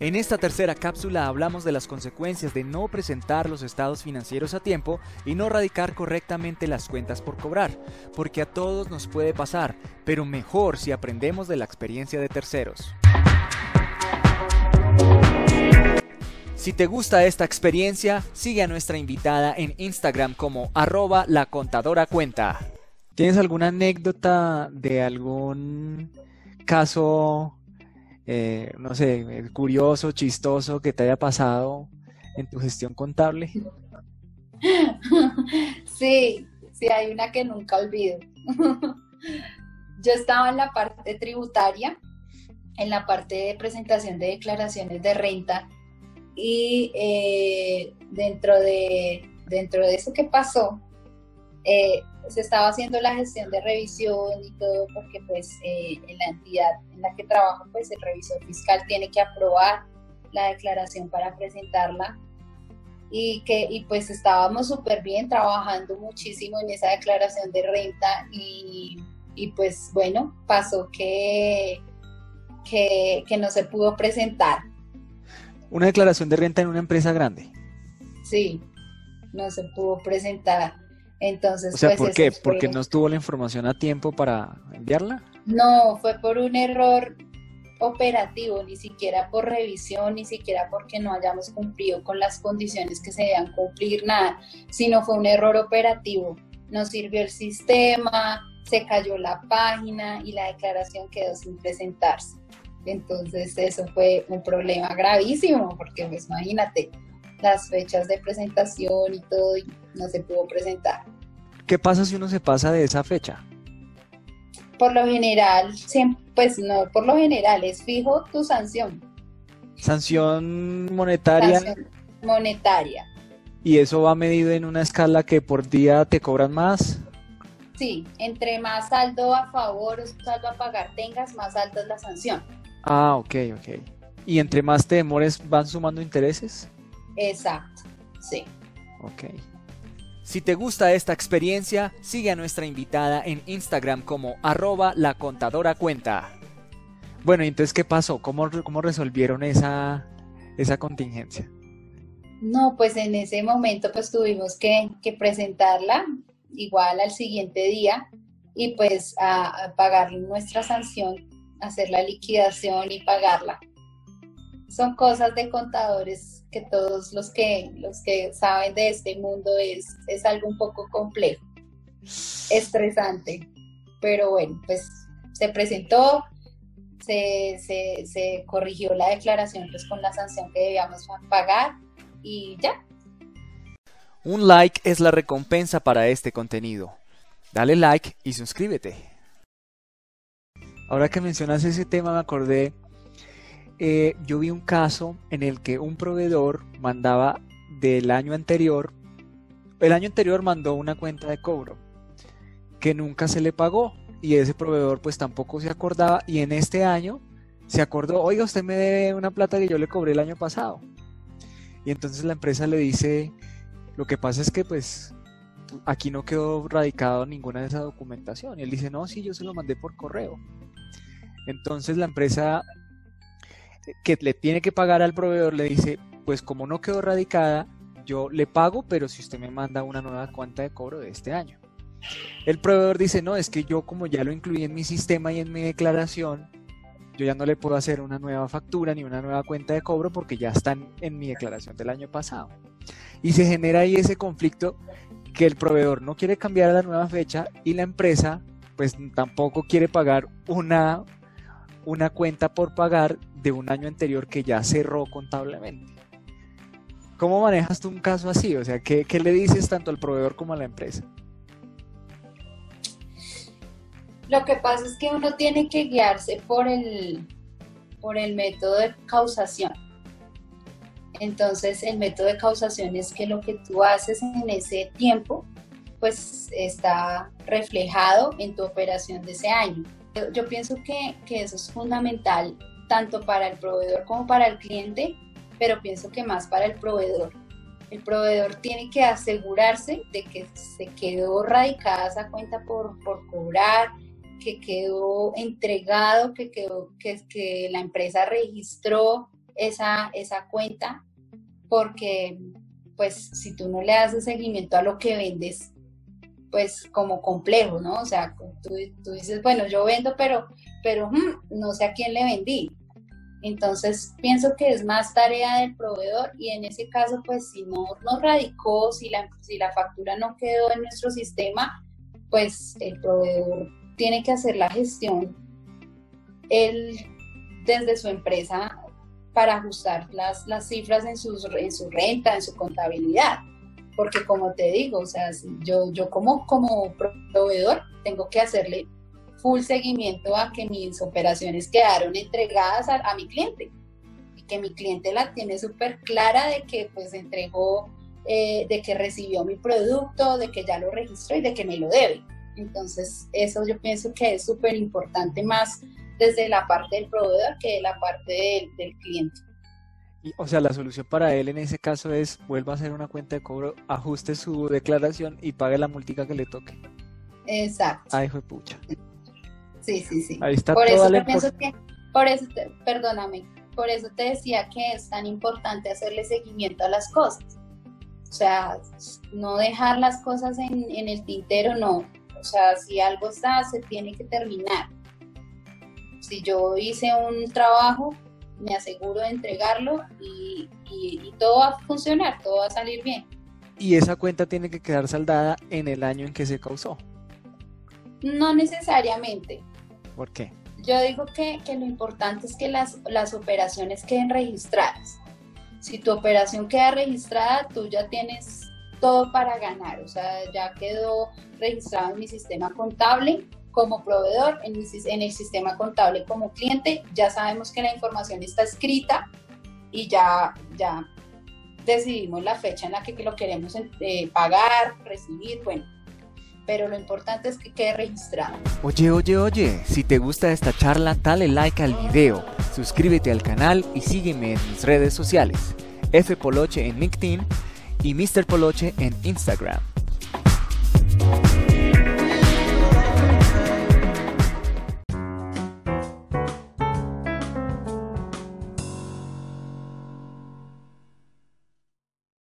En esta tercera cápsula hablamos de las consecuencias de no presentar los estados financieros a tiempo y no radicar correctamente las cuentas por cobrar, porque a todos nos puede pasar, pero mejor si aprendemos de la experiencia de terceros. Si te gusta esta experiencia, sigue a nuestra invitada en Instagram como arroba la contadora cuenta. ¿Tienes alguna anécdota de algún caso eh, no sé, curioso, chistoso que te haya pasado en tu gestión contable? Sí, sí, hay una que nunca olvido. Yo estaba en la parte tributaria, en la parte de presentación de declaraciones de renta y eh, dentro, de, dentro de eso que pasó, eh, se estaba haciendo la gestión de revisión y todo porque pues eh, en la entidad en la que trabajo pues el revisor fiscal tiene que aprobar la declaración para presentarla. Y que y pues estábamos súper bien trabajando muchísimo en esa declaración de renta y, y pues bueno pasó que, que que no se pudo presentar. Una declaración de renta en una empresa grande. Sí no se pudo presentar entonces, o sea, pues, ¿por qué? ¿Porque no estuvo la información a tiempo para enviarla? No, fue por un error operativo, ni siquiera por revisión, ni siquiera porque no hayamos cumplido con las condiciones que se debían cumplir, nada, sino fue un error operativo. No sirvió el sistema, se cayó la página y la declaración quedó sin presentarse. Entonces eso fue un problema gravísimo, porque pues imagínate, las fechas de presentación y todo, y no se pudo presentar. ¿Qué pasa si uno se pasa de esa fecha? Por lo general, pues no, por lo general es fijo tu sanción. Sanción monetaria. Sanción monetaria. ¿Y eso va medido en una escala que por día te cobran más? Sí, entre más saldo a favor o saldo a pagar tengas, más alta es la sanción. Ah, ok, ok. ¿Y entre más te demores van sumando intereses? Exacto, sí. Ok. Si te gusta esta experiencia, sigue a nuestra invitada en Instagram como arroba la contadora cuenta. Bueno, entonces, ¿qué pasó? ¿Cómo, cómo resolvieron esa, esa contingencia? No, pues en ese momento pues tuvimos que, presentarla igual al siguiente día y pues a pagar nuestra sanción, hacer la liquidación y pagarla. Son cosas de contadores que todos los que, los que saben de este mundo es, es algo un poco complejo, estresante, pero bueno, pues se presentó, se, se, corrigió la declaración pues, con la sanción que debíamos pagar y ya. Un like es la recompensa para este contenido. Dale like y suscríbete. Ahora que mencionas ese tema me acordé eh, yo vi un caso en el que un proveedor mandaba del año anterior, el año anterior mandó una cuenta de cobro que nunca se le pagó y ese proveedor pues tampoco se acordaba y en este año se acordó, oiga, usted me debe una plata que yo le cobré el año pasado. Y entonces la empresa le dice, lo que pasa es que pues aquí no quedó radicado ninguna de esa documentación. Y él dice, no, sí, yo se lo mandé por correo. Entonces la empresa que le tiene que pagar al proveedor le dice, pues como no quedó radicada, yo le pago, pero si usted me manda una nueva cuenta de cobro de este año. El proveedor dice, no, es que yo como ya lo incluí en mi sistema y en mi declaración, yo ya no le puedo hacer una nueva factura ni una nueva cuenta de cobro porque ya están en mi declaración del año pasado. Y se genera ahí ese conflicto que el proveedor no quiere cambiar la nueva fecha y la empresa pues tampoco quiere pagar una una cuenta por pagar de un año anterior que ya cerró contablemente. ¿Cómo manejas tú un caso así? O sea, ¿qué, le dices tanto al proveedor como a la empresa? Lo que pasa es que uno tiene que guiarse por el, por el método de causación. Entonces, el método de causación es que lo que tú haces en ese tiempo, pues está reflejado en tu operación de ese año. Yo pienso que, eso es fundamental tanto para el proveedor como para el cliente, pero pienso que más para el proveedor. El proveedor tiene que asegurarse de que se quedó radicada esa cuenta por, cobrar, que quedó entregado, que, quedó, que, que la empresa registró esa, esa cuenta porque pues si tú no le das seguimiento a lo que vendes, pues como complejo, ¿no? O sea, tú, dices, bueno, yo vendo, pero, pero hmm, no sé a quién le vendí. Entonces pienso que es más tarea del proveedor y en ese caso, pues si no nos radicó, si la, si la factura no quedó en nuestro sistema, pues el proveedor tiene que hacer la gestión él desde su empresa para ajustar las, las cifras en, sus, en su renta, en su contabilidad. Porque como te digo, o sea, yo, yo como, como proveedor tengo que hacerle full seguimiento a que mis operaciones quedaron entregadas a, mi cliente y que mi cliente la tiene súper clara de que pues entregó, eh, de que recibió mi producto, de que ya lo registró y de que me lo debe. Entonces eso yo pienso que es súper importante más desde la parte del proveedor que de la parte del, cliente. Y, o sea, la solución para él en ese caso es vuelva a hacer una cuenta de cobro, ajuste su declaración y pague la multica que le toque. Exacto. Ay, hijo de pucha. Sí, sí, sí. Ahí está por toda eso la pienso que, por eso, perdóname, por eso te decía que es tan importante hacerle seguimiento a las cosas. O sea, no dejar las cosas en, en el tintero, no. O sea, si algo está, se tiene que terminar. Si yo hice un trabajo, me aseguro de entregarlo y, y todo va a funcionar, todo va a salir bien. Y esa cuenta tiene que quedar saldada en el año en que se causó. No necesariamente. ¿Por qué? Yo digo que, lo importante es que las, las operaciones queden registradas. Si tu operación queda registrada, tú ya tienes todo para ganar. O sea, ya quedó registrado en mi sistema contable como proveedor, en, el sistema contable como cliente. Ya sabemos que la información está escrita y ya, ya decidimos la fecha en la que lo queremos eh, pagar, recibir, bueno, pero lo importante es que quede registrado. Oye, oye, oye, si te gusta esta charla, dale like al video, suscríbete al canal y sígueme en mis redes sociales, F Poloche en LinkedIn y Mr. Poloche en Instagram.